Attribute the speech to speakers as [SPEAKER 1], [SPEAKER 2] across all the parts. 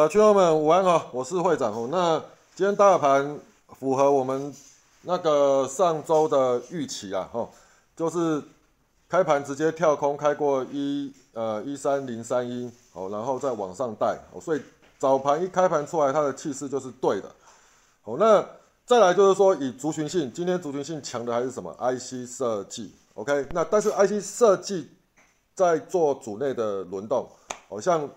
[SPEAKER 1] 呃，群友们午安哈，我是会长哦。那今天大盘符合我们那个上周的预期啊，哈，就是开盘直接跳空开过一呃一三零三一，哦，然后再往上带，哦，所以早盘一开盘出来，它的气势就是对的。好，那再来就是说以族群性，今天族群性强的还是什么 IC 设计，OK？那但是 IC 设计在做组内的轮动，好像。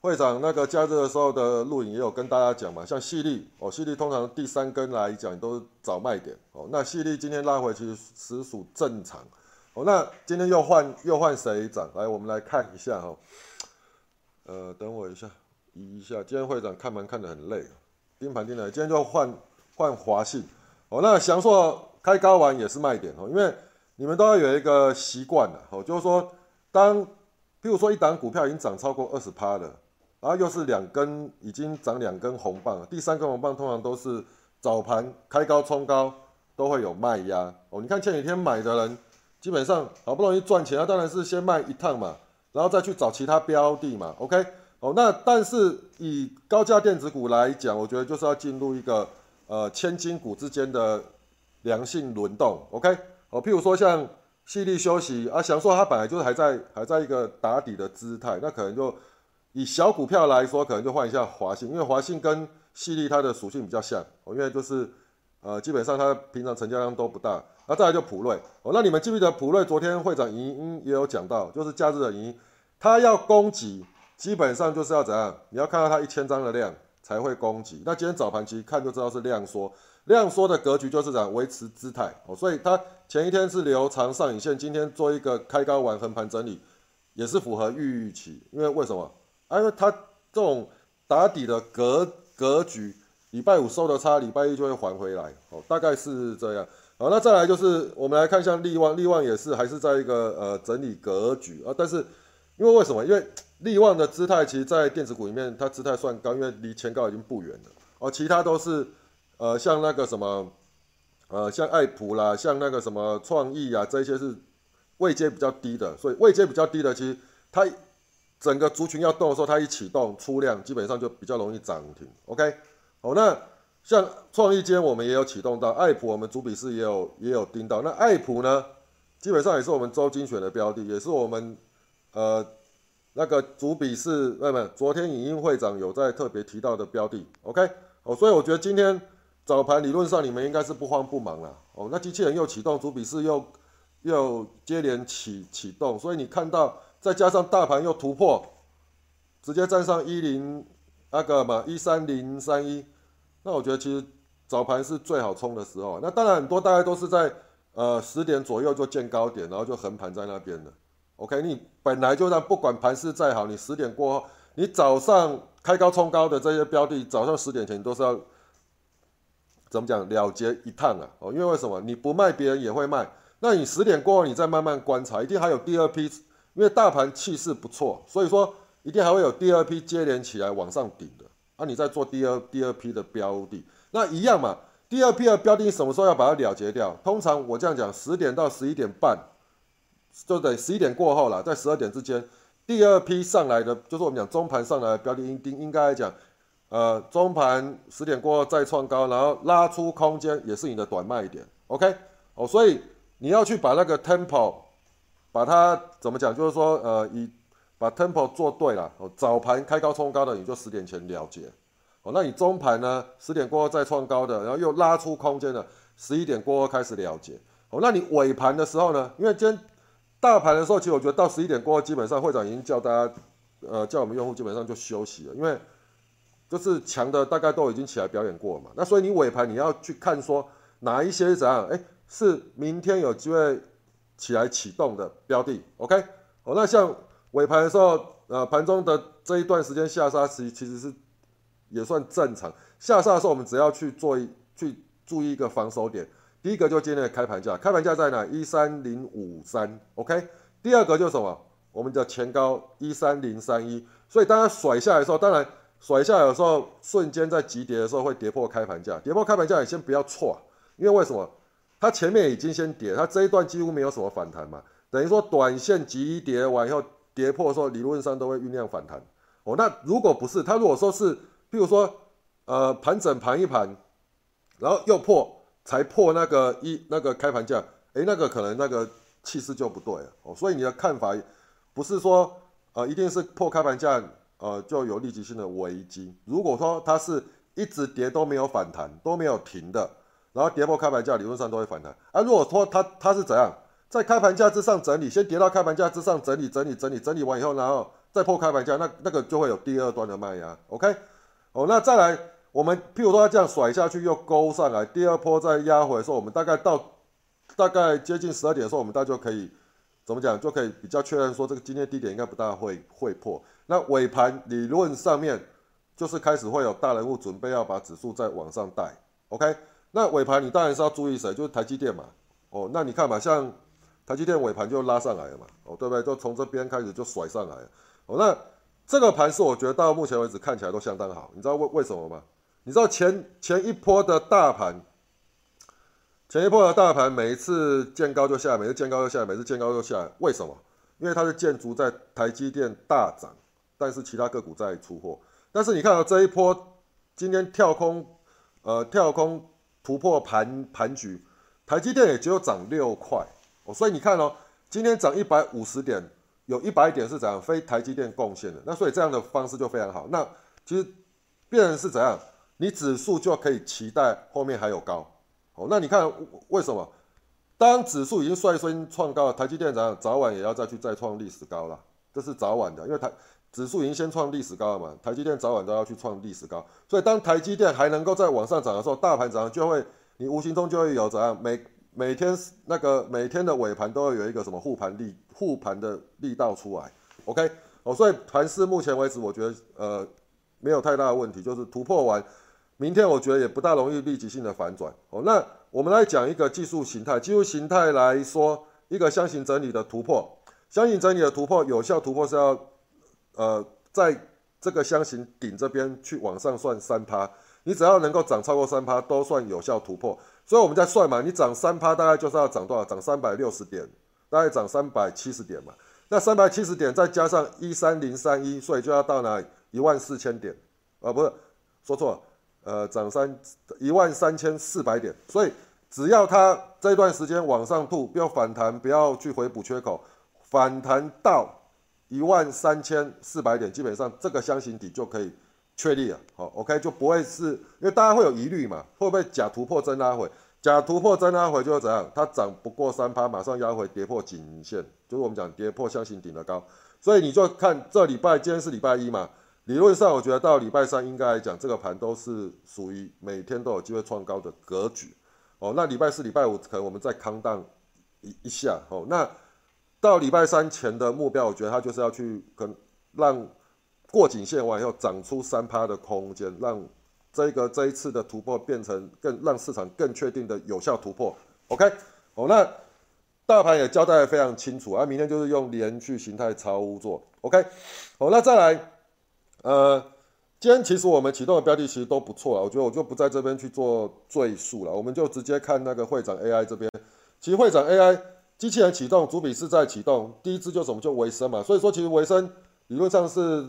[SPEAKER 1] 会长那个假日的时候的录影也有跟大家讲嘛，像细粒哦，细粒通常第三根来讲都是早卖点哦。那细粒今天拉回其实实属正常哦。那今天又换又换谁涨？来，我们来看一下哈。呃，等我一下，移一下。今天会长看盘看得很累，盯盘盯的。今天就换换华信哦。那翔硕开高完也是卖点哦，因为你们都要有一个习惯了哦，就是说当譬如说一档股票已经涨超过二十趴了。然后又是两根已经涨两根红棒，第三根红棒通常都是早盘开高冲高都会有卖压哦。你看前几天买的人，基本上好不容易赚钱，那当然是先卖一趟嘛，然后再去找其他标的嘛。OK，哦，那但是以高价电子股来讲，我觉得就是要进入一个呃千金股之间的良性轮动。OK，哦，譬如说像细粒休息啊，想说它本来就是还在还在一个打底的姿态，那可能就。以小股票来说，可能就换一下华信，因为华信跟细粒它的属性比较像，哦，因为就是呃基本上它平常成交量都不大。那再来就普瑞，哦，那你们记不记得普瑞昨天会长莹莹也有讲到，就是假日的莹莹，它要攻击，基本上就是要怎样？你要看到它一千张的量才会攻击。那今天早盘其实看就知道是量缩，量缩的格局就是怎样维持姿态，哦，所以它前一天是留长上影线，今天做一个开高完横盘整理，也是符合预期，因为为什么？因为它这种打底的格格局，礼拜五收的差，礼拜一就会还回来，哦，大概是这样。好，那再来就是我们来看一下利旺，利旺也是还是在一个呃整理格局啊。但是因为为什么？因为利旺的姿态其实，在电子股里面，它姿态算高，因为离前高已经不远了。哦，其他都是呃像那个什么呃像爱普啦，像那个什么创意啊，这些是位阶比较低的，所以位阶比较低的，其实它。整个族群要动的时候，它一启动出量，基本上就比较容易涨停。OK，好，那像创意间我们也有启动到，爱普我们主笔是也有也有盯到。那爱普呢，基本上也是我们周精选的标的，也是我们呃那个主笔是不不，昨天影音会长有在特别提到的标的。OK，哦，所以我觉得今天早盘理论上你们应该是不慌不忙了。哦，那机器人又启动，主笔是又又接连启启动，所以你看到。再加上大盘又突破，直接站上一零那个嘛一三零三一，那我觉得其实早盘是最好冲的时候。那当然很多大概都是在呃十点左右就见高点，然后就横盘在那边的。OK，你本来就让不管盘势再好，你十点过后，你早上开高冲高的这些标的，早上十点前都是要怎么讲了结一趟啊？哦，因为为什么你不卖，别人也会卖。那你十点过后，你再慢慢观察，一定还有第二批。因为大盘气势不错，所以说一定还会有第二批接连起来往上顶的。啊，你再做第二第二批的标的，那一样嘛。第二批的标的什么时候要把它了结掉？通常我这样讲，十点到十一点半，就得十一点过后了，在十二点之间，第二批上来的，就是我们讲中盘上来的标的，应应应该来讲，呃，中盘十点过后再创高，然后拉出空间，也是你的短卖点。OK，哦，所以你要去把那个 tempo。把它怎么讲？就是说，呃，以把 tempo 做对了，哦，早盘开高冲高的，你就十点前了结，哦，那你中盘呢，十点过后再创高的，然后又拉出空间的，十一点过后开始了结，哦，那你尾盘的时候呢？因为今天大盘的时候，其实我觉得到十一点过后，基本上会长已经叫大家，呃，叫我们用户基本上就休息了，因为就是强的大概都已经起来表演过了嘛，那所以你尾盘你要去看说哪一些是怎样，哎，是明天有机会。起来启动的标的，OK，哦，那像尾盘的时候，呃，盘中的这一段时间下杀，其其实是也算正常。下杀的时候，我们只要去做一去注意一个防守点。第一个就今天的开盘价，开盘价在哪？一三零五三，OK。第二个就是什么？我们的前高一三零三一。所以当它甩下来的时候，当然甩下来的时候，瞬间在急跌的时候会跌破开盘价，跌破开盘价你先不要错，因为为什么？它前面已经先跌，它这一段几乎没有什么反弹嘛，等于说短线急跌完以后跌破的时候，理论上都会酝酿反弹。哦，那如果不是，它如果说是，譬如说，呃，盘整盘一盘，然后又破，才破那个一那个开盘价，诶，那个可能那个气势就不对了哦。所以你的看法不是说，呃，一定是破开盘价，呃，就有立即性的危机。如果说它是一直跌都没有反弹，都没有停的，然后跌破开盘价，理论上都会反弹。啊，如果说它它是怎样，在开盘价之上整理，先跌到开盘价之上整理整理整理整理完以后，然后。再破开盘价，那那个就会有第二段的卖压，OK，哦，那再来，我们譬如说它这样甩下去又勾上来，第二波再压回的时候，我们大概到大概接近十二点的时候，我们大概就可以怎么讲，就可以比较确认说这个今天低点应该不大会会破。那尾盘理论上面就是开始会有大人物准备要把指数再往上带，OK，那尾盘你当然是要注意谁，就是台积电嘛，哦，那你看嘛，像台积电尾盘就拉上来了嘛，哦，对不对？就从这边开始就甩上来了。那这个盘是我觉得到目前为止看起来都相当好，你知道为为什么吗？你知道前前一波的大盘，前一波的大盘每一次见高就下，每次见高就下，每次见高就下来，为什么？因为它是建筑在台积电大涨，但是其他个股在出货。但是你看到这一波今天跳空，呃，跳空突破盘盘局，台积电也只有涨六块哦，所以你看哦，今天涨一百五十点。有一百点是怎样非台积电贡献的，那所以这样的方式就非常好。那其实变成是怎样，你指数就可以期待后面还有高。哦，那你看为什么？当指数已经率先创高了，台积电怎样早晚也要再去再创历史高了，这是早晚的，因为台指数已经先创历史高了嘛，台积电早晚都要去创历史高。所以当台积电还能够在往上涨的时候，大盘涨就会，你无形中就会有怎样每。每天那个每天的尾盘都会有一个什么护盘力护盘的力道出来，OK 哦，所以盘市目前为止我觉得呃没有太大的问题，就是突破完，明天我觉得也不大容易立即性的反转哦。那我们来讲一个技术形态，技术形态来说，一个箱型整理的突破，箱型整理的突破有效突破是要呃在这个箱型顶这边去往上算三趴，你只要能够涨超过三趴都算有效突破。所以我们在算嘛，你涨三趴大概就是要涨多少？涨三百六十点，大概涨三百七十点嘛。那三百七十点再加上一三零三一，所以就要到哪？一万四千点啊，不是说错了，呃，涨三一万三千四百点。所以只要它这段时间往上吐，不要反弹，不要去回补缺口，反弹到一万三千四百点，基本上这个箱型底就可以。确立了，好，OK，就不会是因为大家会有疑虑嘛？会不会假突破真拉回？假突破真拉回就会怎样？它涨不过三趴，马上压回跌破颈线，就是我们讲跌破箱型顶的高。所以你就看这礼拜，今天是礼拜一嘛？理论上我觉得到礼拜三应该来讲，这个盘都是属于每天都有机会创高的格局。哦，那礼拜四、礼拜五可能我们再康荡一一下。哦，那到礼拜三前的目标，我觉得它就是要去跟让。过颈线完以后，长出三趴的空间，让这个这一次的突破变成更让市场更确定的有效突破。OK，哦，那大盘也交代的非常清楚啊，明天就是用连续形态操作。OK，好，那再来，呃，今天其实我们启动的标的其实都不错啊，我觉得我就不在这边去做赘述了，我们就直接看那个会长 AI 这边。其实会长 AI 机器人启动，主笔是在启动，第一支就什么就维生嘛，所以说其实维生理论上是。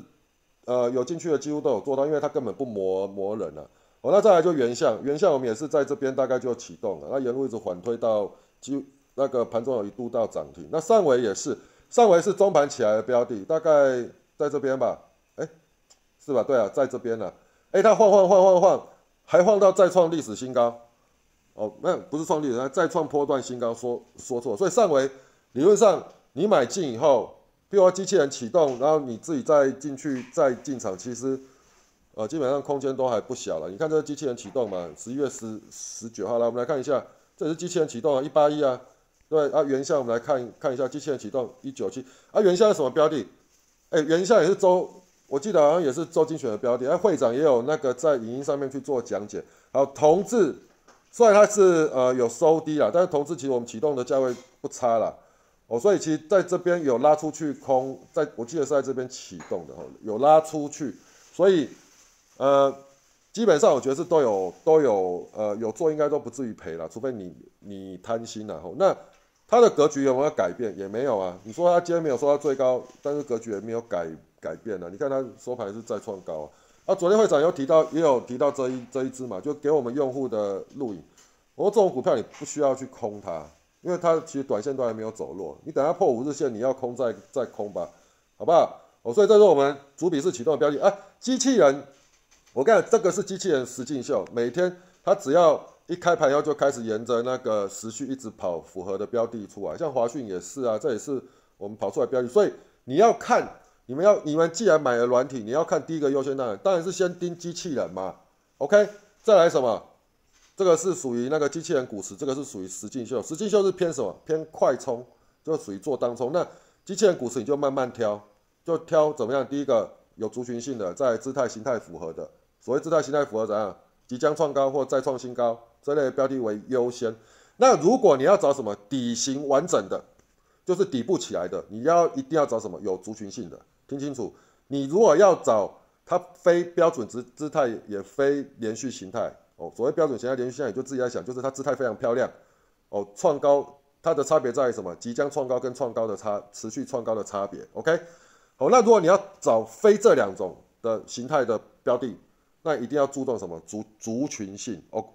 [SPEAKER 1] 呃，有进去的几乎都有做到，因为它根本不磨磨人了。哦，那再来就原相，原相我们也是在这边大概就启动了，那沿路一直缓推到几那个盘中有一度到涨停。那上尾也是，上尾是中盘起来的标的，大概在这边吧？哎，是吧？对啊，在这边呢。哎，它晃晃晃晃晃，还晃到再创历史新高。哦，那，不是创历史，它再创波段新高，说说错。所以上回理论上你买进以后。譬如说机器人启动，然后你自己再进去再进场，其实，呃，基本上空间都还不小了。你看这个机器人启动嘛，十一月十十九号，来我们来看一下，这是机器人启动，一八一啊，对啊，原相我们来看看一下，机器人启动一九七啊，原相是什么标的？哎，原相也是周，我记得好像也是周精选的标的，哎，会长也有那个在影音上面去做讲解。好，同志，虽然它是呃有收低了，但是同时其实我们启动的价位不差了。哦，所以其实在这边有拉出去空，在我记得是在这边启动的哦，有拉出去，所以呃，基本上我觉得是都有都有呃有做，应该都不至于赔了，除非你你贪心了吼。那它的格局有没有改变？也没有啊。你说它今天没有说到最高，但是格局也没有改改变了。你看它收盘是再创高。啊，昨天会长有提到，也有提到这一这一支嘛，就给我们用户的录影。我说这种股票你不需要去空它，因为它其实短线都还没有走弱。你等它破五日线，你要空再再空吧，好不好？哦，所以这是我们主笔是启动的标的。哎，机器人，我看这个是机器人实境秀，每天它只要一开盘后就开始沿着那个时序一直跑符合的标的出来，像华讯也是啊，这也是我们跑出来标的。所以你要看。你们要，你们既然买了软体，你要看第一个优先当然，当然是先盯机器人嘛。OK，再来什么？这个是属于那个机器人股池，这个是属于实境秀。实境秀是偏什么？偏快冲，就属于做当冲。那机器人股池你就慢慢挑，就挑怎么样？第一个有族群性的，在姿态形态符合的。所谓姿态形态符合怎样？即将创高或再创新高这类标的为优先。那如果你要找什么底型完整的，就是底部起来的，你要一定要找什么有族群性的。听清楚，你如果要找它非标准姿姿态，也非连续形态哦。所谓标准形态、连续形态，你就自己在想，就是它姿态非常漂亮哦。创高它的差别在于什么？即将创高跟创高的差，持续创高的差别。OK，好，那如果你要找非这两种的形态的标的，那一定要注重什么？族族群性哦，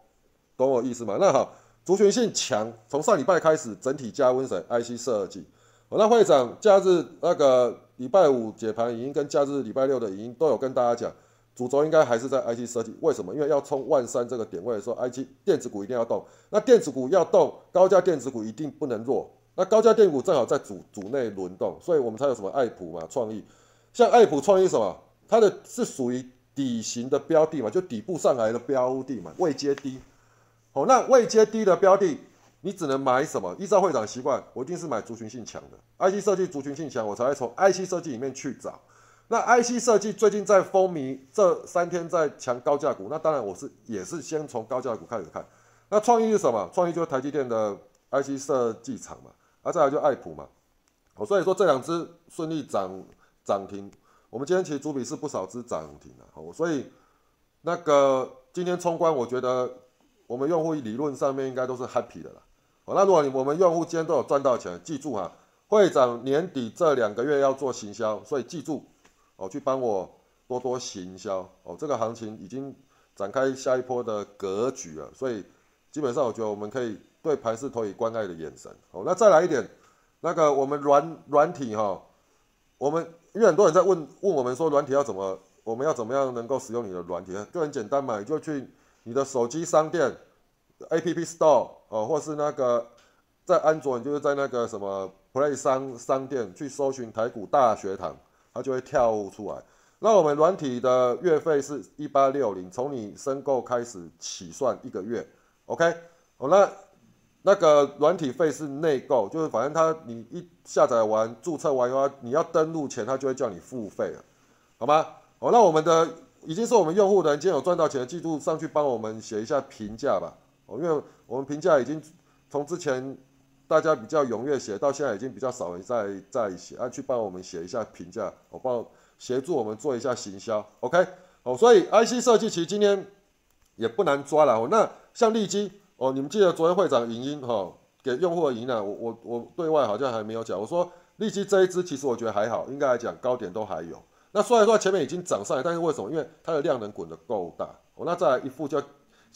[SPEAKER 1] 懂我意思吗？那好，族群性强，从上礼拜开始整体加温水 IC 设计。那会长假日那个。礼拜五解盘已经跟假日礼拜六的已经都有跟大家讲，主轴应该还是在 IC 设计。为什么？因为要冲万三这个点位的时候，IC 电子股一定要动。那电子股要动，高价电子股一定不能弱。那高价电股正好在主主内轮动，所以我们才有什么爱普嘛，创意。像爱普创意什么？它的是属于底型的标的嘛，就底部上来的标的嘛，未接低。好，那未接低的标的。你只能买什么？依照会长习惯，我一定是买族群性强的 IC 设计，族群性强，我才会从 IC 设计里面去找。那 IC 设计最近在风靡，这三天在抢高价股，那当然我是也是先从高价股开始看。那创意是什么？创意就是台积电的 IC 设计厂嘛，啊，再来就爱普嘛。哦，所以说这两只顺利涨涨停，我们今天其实主笔是不少只涨停的。哦，所以那个今天冲关，我觉得我们用户理论上面应该都是 happy 的啦。哦，那如果你我们用户今天都有赚到钱，记住哈，会长年底这两个月要做行销，所以记住哦，去帮我多多行销哦。这个行情已经展开下一波的格局了，所以基本上我觉得我们可以对盘市投以关爱的眼神。哦，那再来一点，那个我们软软体哈，我们因为很多人在问问我们说软体要怎么，我们要怎么样能够使用你的软体？就很简单嘛，你就去你的手机商店。A P P Store 哦，或是那个在安卓，你就是在那个什么 Play 商商店去搜寻台股大学堂，它就会跳出来。那我们软体的月费是一八六零，从你申购开始起算一个月，OK？哦，那那个软体费是内购，就是反正它你一下载完、注册完以后，你要登录前，它就会叫你付费了，好吗？哦，那我们的已经是我们用户的人，今天有赚到钱的，记住上去帮我们写一下评价吧。哦，因为我们评价已经从之前大家比较踊跃写，到现在已经比较少人在在写，啊，去帮我们写一下评价，我帮协助我们做一下行销，OK？哦，所以 IC 设计其实今天也不难抓了。哦，那像利基，哦，你们记得昨天会长影音哈给用户的影呢，我我我对外好像还没有讲，我说利基这一支其实我觉得还好，应该来讲高点都还有。那虽然说前面已经涨上来，但是为什么？因为它的量能滚得够大。哦，那再来一副叫。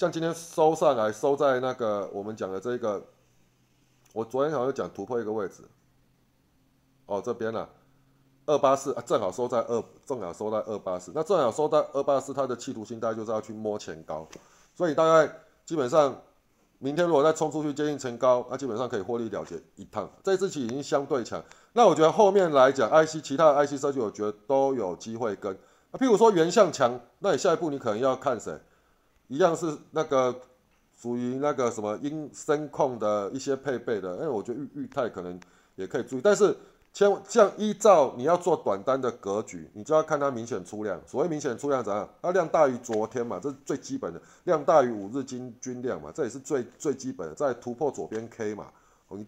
[SPEAKER 1] 像今天收上来，收在那个我们讲的这个，我昨天好像讲突破一个位置，哦这边呢，二八四正好收在二，正好收在二八四，那正好收在二八四，它的企图心大概就是要去摸前高，所以大概基本上明天如果再冲出去接近前高，那基本上可以获利了结一趟。这支棋已经相对强，那我觉得后面来讲，IC 其他的 IC 设计，我觉得都有机会跟，啊，譬如说原相强，那你下一步你可能要看谁？一样是那个属于那个什么音声控的一些配备的，因为我觉得裕裕泰可能也可以注意，但是千像依照你要做短单的格局，你就要看它明显出量。所谓明显出量怎样？它量大于昨天嘛，这是最基本的，量大于五日均均量嘛，这也是最最基本的，在突破左边 K 嘛。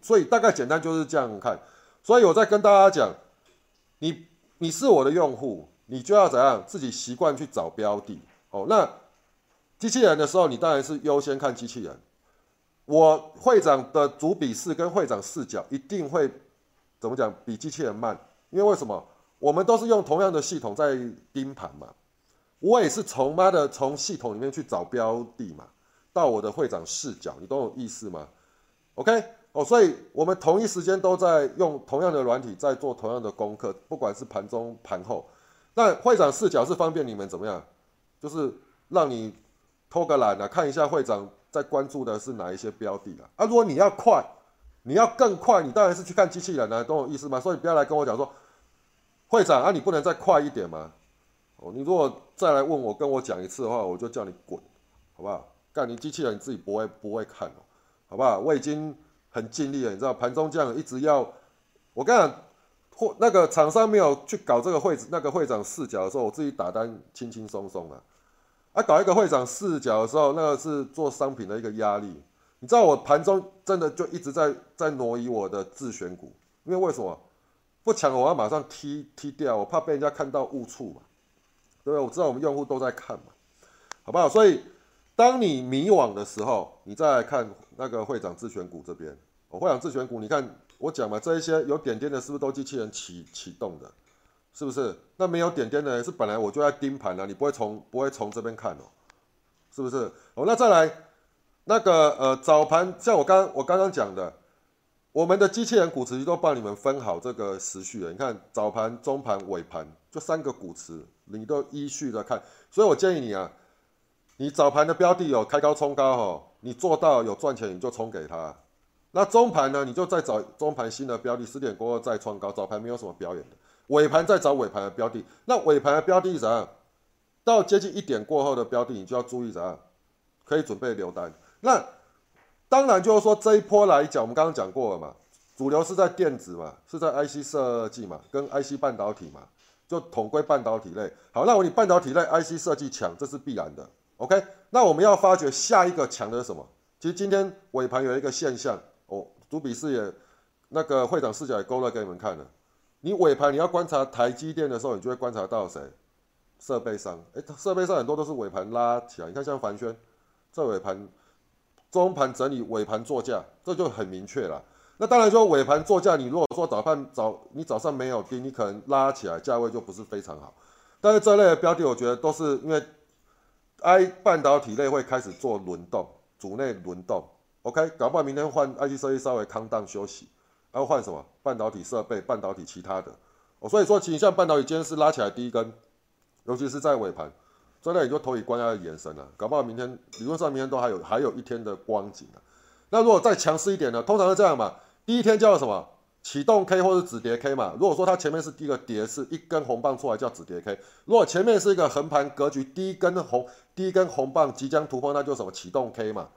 [SPEAKER 1] 所以大概简单就是这样看。所以我在跟大家讲，你你是我的用户，你就要怎样自己习惯去找标的哦。那机器人的时候，你当然是优先看机器人。我会长的主笔视跟会长视角一定会怎么讲？比机器人慢，因为为什么？我们都是用同样的系统在盯盘嘛，我也是从妈的从系统里面去找标的嘛，到我的会长视角，你懂我意思吗？OK，哦，所以我们同一时间都在用同样的软体在做同样的功课，不管是盘中盘后，那会长视角是方便你们怎么样？就是让你偷个懒啊，看一下会长在关注的是哪一些标的啊。啊，如果你要快。你要更快，你当然是去看机器人啊，懂我意思吗？所以不要来跟我讲说，会长啊，你不能再快一点吗？哦，你如果再来问我，跟我讲一次的话，我就叫你滚，好不好？干你机器人你自己不会不会看哦，好不好？我已经很尽力了，你知道盘中这样一直要，我跟你讲，或那个厂商没有去搞这个会那个会长视角的时候，我自己打单轻轻松松啊，啊，搞一个会长视角的时候，那个是做商品的一个压力。你知道我盘中真的就一直在在挪移我的自选股，因为为什么不抢我要马上踢踢掉，我怕被人家看到误触嘛，对不对？我知道我们用户都在看嘛，好不好？所以当你迷惘的时候，你再来看那个会长自选股这边，我会长自选股，你看我讲嘛，这一些有点点的，是不是都机器人启启动的？是不是？那没有点点的，是本来我就在盯盘了，你不会从不会从这边看哦，是不是？哦，那再来。那个呃早盘像我刚我刚刚讲的，我们的机器人股池都帮你们分好这个时序了。你看早盘、中盘、尾盘，就三个股池，你都依序的看。所以我建议你啊，你早盘的标的有开高冲高哈，你做到有赚钱你就冲给他。那中盘呢，你就再找中盘新的标的，十点过后再创高。早盘没有什么表演的，尾盘再找尾盘的标的。那尾盘的标的怎样？到接近一点过后的标的，你就要注意怎样，可以准备留单。那当然就是说这一波来讲，我们刚刚讲过了嘛，主流是在电子嘛，是在 IC 设计嘛，跟 IC 半导体嘛，就统归半导体类。好，那我你半导体类 IC 设计强，这是必然的。OK，那我们要发掘下一个强的是什么？其实今天尾盘有一个现象，哦，主笔视也那个会长视角也勾勒给你们看了。你尾盘你要观察台积电的时候，你就会观察到谁？设备商，哎，设备商很多都是尾盘拉起来，你看像凡轩，这尾盘。中盘整理，尾盘做价，这就很明确了。那当然说尾盘做价，你如果说早盘早，你早上没有跌，你可能拉起来价位就不是非常好。但是这类的标的，我觉得都是因为 I 半导体类会开始做轮动，组内轮动。OK，搞不好明天换 IC 设计稍微康档休息，要换什么半导体设备、半导体其他的。哦，所以说，其实像半导体今天是拉起来第一根，尤其是在尾盘。这类你就投以观察的眼神了，搞不好明天理论上明天都还有还有一天的光景啊。那如果再强势一点呢？通常是这样嘛，第一天叫什么启动 K 或者止跌 K 嘛。如果说它前面是第一个跌是一根红棒出来叫止跌 K，如果前面是一个横盘格局，第一根红第一根红棒即将突破，那就什么启动 K 嘛。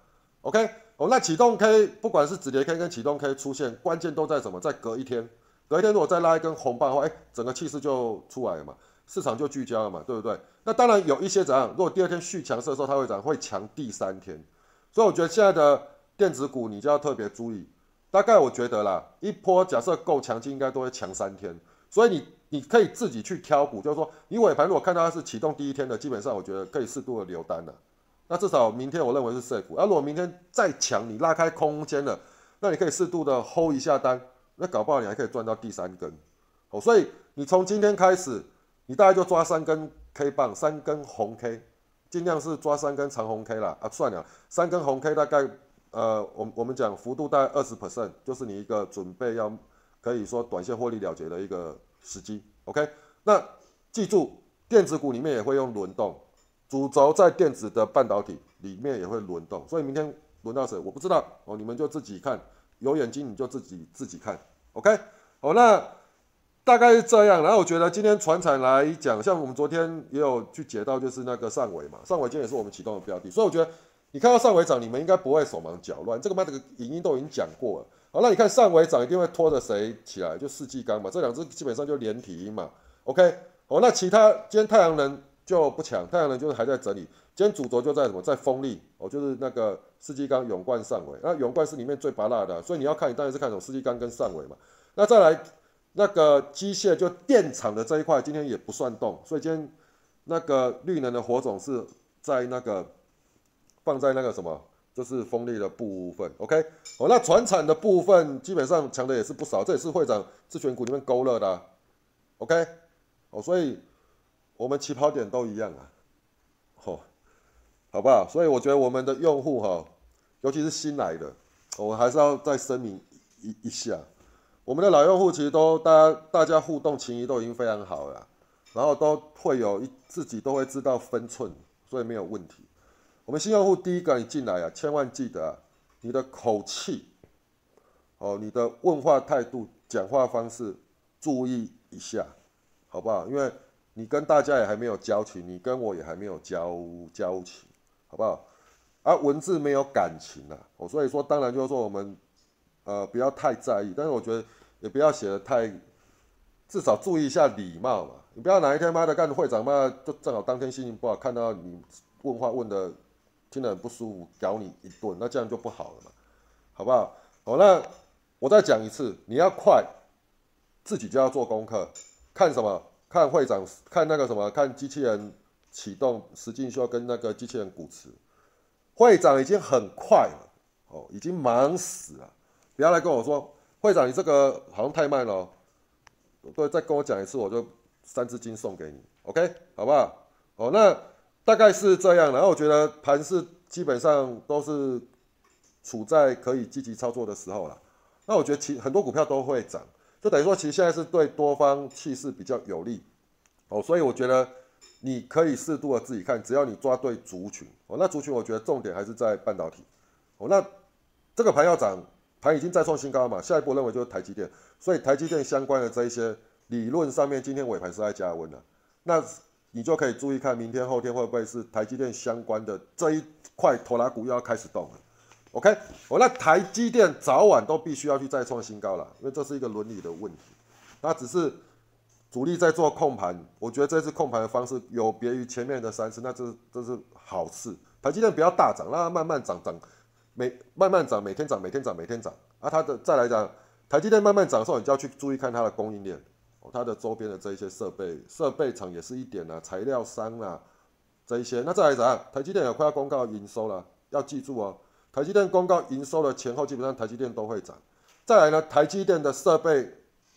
[SPEAKER 1] OK，哦，那启动 K 不管是止跌 K 跟启动 K 出现，关键都在什么？在隔一天，隔一天如果再拉一根红棒的话，哎，整个气势就出来了嘛。市场就聚焦了嘛，对不对？那当然有一些怎样，如果第二天续强势的时候，它会涨，会强第三天。所以我觉得现在的电子股你就要特别注意。大概我觉得啦，一波假设够强劲，应该都会强三天。所以你你可以自己去挑股，就是说你尾盘如果看到它是启动第一天的，基本上我觉得可以适度的留单了。那至少明天我认为是 safe。而如果明天再强，你拉开空间了，那你可以适度的 hold 一下单，那搞不好你还可以赚到第三根。哦，所以你从今天开始。你大概就抓三根 K 棒，三根红 K，尽量是抓三根长红 K 啦。啊，算了，三根红 K 大概，呃，我我们讲幅度大概二十 percent，就是你一个准备要可以说短线获利了结的一个时机。OK，那记住，电子股里面也会用轮动，主轴在电子的半导体里面也会轮动，所以明天轮到谁我不知道哦，你们就自己看，有眼睛你就自己自己看。OK，好，那。大概是这样，然后我觉得今天船产来讲，像我们昨天也有去解到，就是那个上尾嘛，上尾今天也是我们启动的标的，所以我觉得你看到上尾涨，你们应该不会手忙脚乱。这个嘛，这个影音都已经讲过了。好，那你看上尾涨一定会拖着谁起来？就世纪钢嘛，这两只基本上就连体婴嘛。OK，好，那其他今天太阳能就不强，太阳能就是还在整理。今天主轴就在什么？在风力哦，就是那个世纪钢永冠上尾，那永冠是里面最拔辣的，所以你要看，你当然是看什么世纪钢跟上尾嘛。那再来。那个机械就电厂的这一块，今天也不算动，所以今天那个绿能的火种是在那个放在那个什么，就是风力的部分。OK，哦，那船产的部分基本上强的也是不少，这也是会长自选股里面勾勒的。OK，哦，所以我们起跑点都一样啊，哦，好不好？所以我觉得我们的用户哈，尤其是新来的，我们还是要再声明一一下，我们的老用户其实都大家大家互动情谊都已经非常好了，然后都会有一自己都会知道分寸，所以没有问题。我们新用户第一个你进来啊，千万记得啊，你的口气，哦，你的问话态度、讲话方式，注意一下，好不好？因为你跟大家也还没有交情，你跟我也还没有交交情，好不好？啊，文字没有感情啊，哦，所以说当然就是说我们，呃，不要太在意，但是我觉得也不要写的太，至少注意一下礼貌嘛，你不要哪一天妈的干会长妈的就正好当天心情不好，看到你问话问的。听得很不舒服，搞你一顿，那这样就不好了嘛，好不好？好，那我再讲一次，你要快，自己就要做功课，看什么？看会长，看那个什么？看机器人启动实境秀跟那个机器人鼓词。会长已经很快了，哦，已经忙死了。不要来跟我说，会长你这个好像太慢了。对，再跟我讲一次，我就三只金送给你，OK，好不好？哦，那。大概是这样，然后我觉得盘市基本上都是处在可以积极操作的时候了。那我觉得其很多股票都会涨，就等于说其实现在是对多方气势比较有利哦，所以我觉得你可以适度的自己看，只要你抓对族群哦。那族群我觉得重点还是在半导体哦。那这个盘要涨，盘已经再创新高嘛，下一步认为就是台积电，所以台积电相关的这一些理论上面今天尾盘是在加温的，那。你就可以注意看，明天后天会不会是台积电相关的这一块拖拉股又要开始动了？OK，我那台积电早晚都必须要去再创新高了，因为这是一个伦理的问题。那只是主力在做控盘，我觉得这次控盘的方式有别于前面的三次，那这这是好事。台积电不要大涨，让它慢慢涨涨，每慢慢涨，每天涨，每天涨，每天涨。啊，它的再来讲，台积电慢慢涨的时候，你就要去注意看它的供应链。它的周边的这一些设备，设备厂也是一点啊，材料商啊，这一些。那再来讲，台积电也快要公告营收了，要记住哦。台积电公告营收的前后，基本上台积电都会涨。再来呢，台积电的设备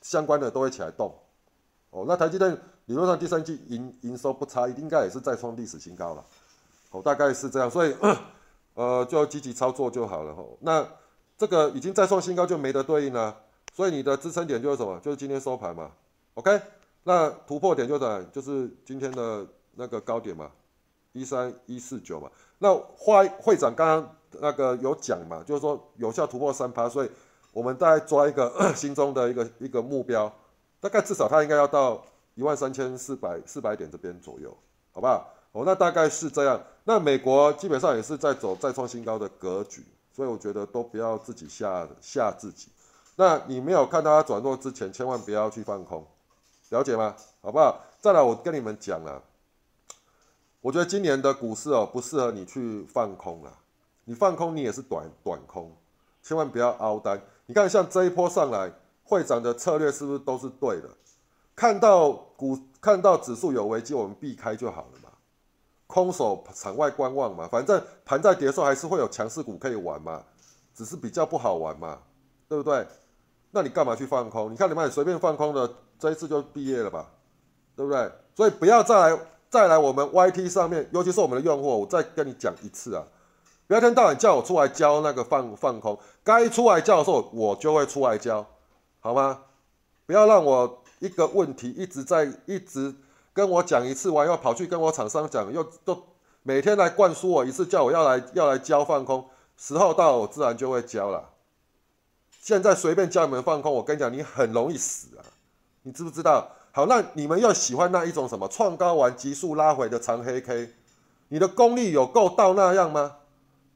[SPEAKER 1] 相关的都会起来动。哦，那台积电理论上第三季营营收不差，应该也是再创历史新高了。哦，大概是这样，所以 呃，就积极操作就好了。吼，那这个已经再创新高就没得对应了，所以你的支撑点就是什么？就是今天收盘嘛。OK，那突破点就在就是今天的那个高点嘛，一三一四九嘛。那会会长刚刚那个有讲嘛，就是说有效突破三趴，所以我们大概抓一个 心中的一个一个目标，大概至少它应该要到一万三千四百四百点这边左右，好不好？哦，那大概是这样。那美国基本上也是在走再创新高的格局，所以我觉得都不要自己吓吓自己。那你没有看到它转弱之前，千万不要去放空。了解吗？好不好？再来，我跟你们讲了，我觉得今年的股市哦，不适合你去放空了。你放空，你也是短短空，千万不要凹单。你看，像这一波上来，会长的策略是不是都是对的？看到股，看到指数有危机，我们避开就好了嘛。空手场外观望嘛，反正盘在跌的时候，还是会有强势股可以玩嘛，只是比较不好玩嘛，对不对？那你干嘛去放空？你看你们随便放空的。这一次就毕业了吧，对不对？所以不要再来再来我们 YT 上面，尤其是我们的用户，我再跟你讲一次啊，不要天到晚叫我出来教那个放放空，该出来教的时候我就会出来教，好吗？不要让我一个问题一直在一直跟我讲一次完，又跑去跟我厂商讲，又都每天来灌输我一次，叫我要来要来教放空，时候到了我自然就会教了。现在随便教你们放空，我跟你讲，你很容易死啊。你知不知道？好，那你们要喜欢那一种什么创高完急速拉回的长黑 K，你的功力有够到那样吗？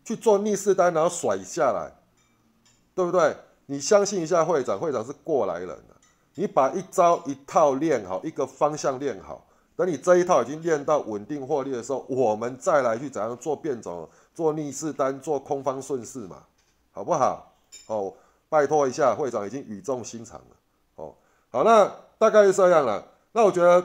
[SPEAKER 1] 去做逆势单然后甩下来，对不对？你相信一下会长，会长是过来人你把一招一套练好，一个方向练好，等你这一套已经练到稳定获利的时候，我们再来去怎样做变种、做逆势单、做空方顺势嘛，好不好？哦，拜托一下，会长已经语重心长了。哦好，那大概是这样了。那我觉得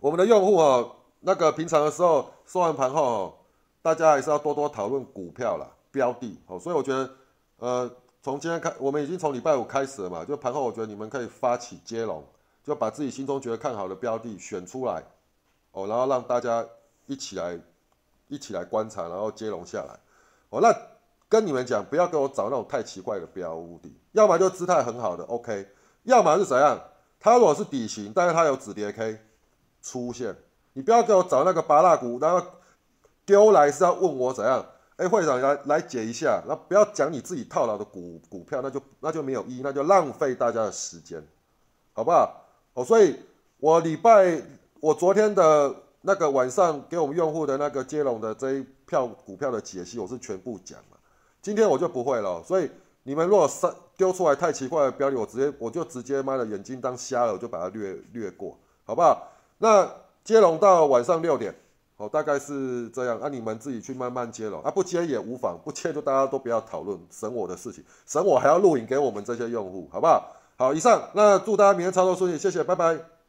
[SPEAKER 1] 我们的用户哦，那个平常的时候收完盘后，大家还是要多多讨论股票啦、标的。哦，所以我觉得，呃，从今天开，我们已经从礼拜五开始了嘛，就盘后，我觉得你们可以发起接龙，就把自己心中觉得看好的标的选出来，哦，然后让大家一起来一起来观察，然后接龙下来。哦，那跟你们讲，不要给我找那种太奇怪的标的，要么就姿态很好的 OK，要么是怎样？它如果是底型，但是它有止跌 K 出现，你不要给我找那个拔蜡股，然后丢来是要问我怎样？哎，会长来来解一下，那不要讲你自己套牢的股股票，那就那就没有意义，那就浪费大家的时间，好不好？哦，所以我礼拜我昨天的那个晚上给我们用户的那个接龙的这一票股票的解析，我是全部讲了。今天我就不会了，所以你们如果三丢出来太奇怪的标的，我直接我就直接妈的眼睛当瞎了，我就把它略略过，好不好？那接龙到晚上六点。哦，大概是这样，那你们自己去慢慢接了，啊，不接也无妨，不接就大家都不要讨论，省我的事情，省我还要录影给我们这些用户，好不好？好，以上，那祝大家明天操作顺利，谢谢，拜拜。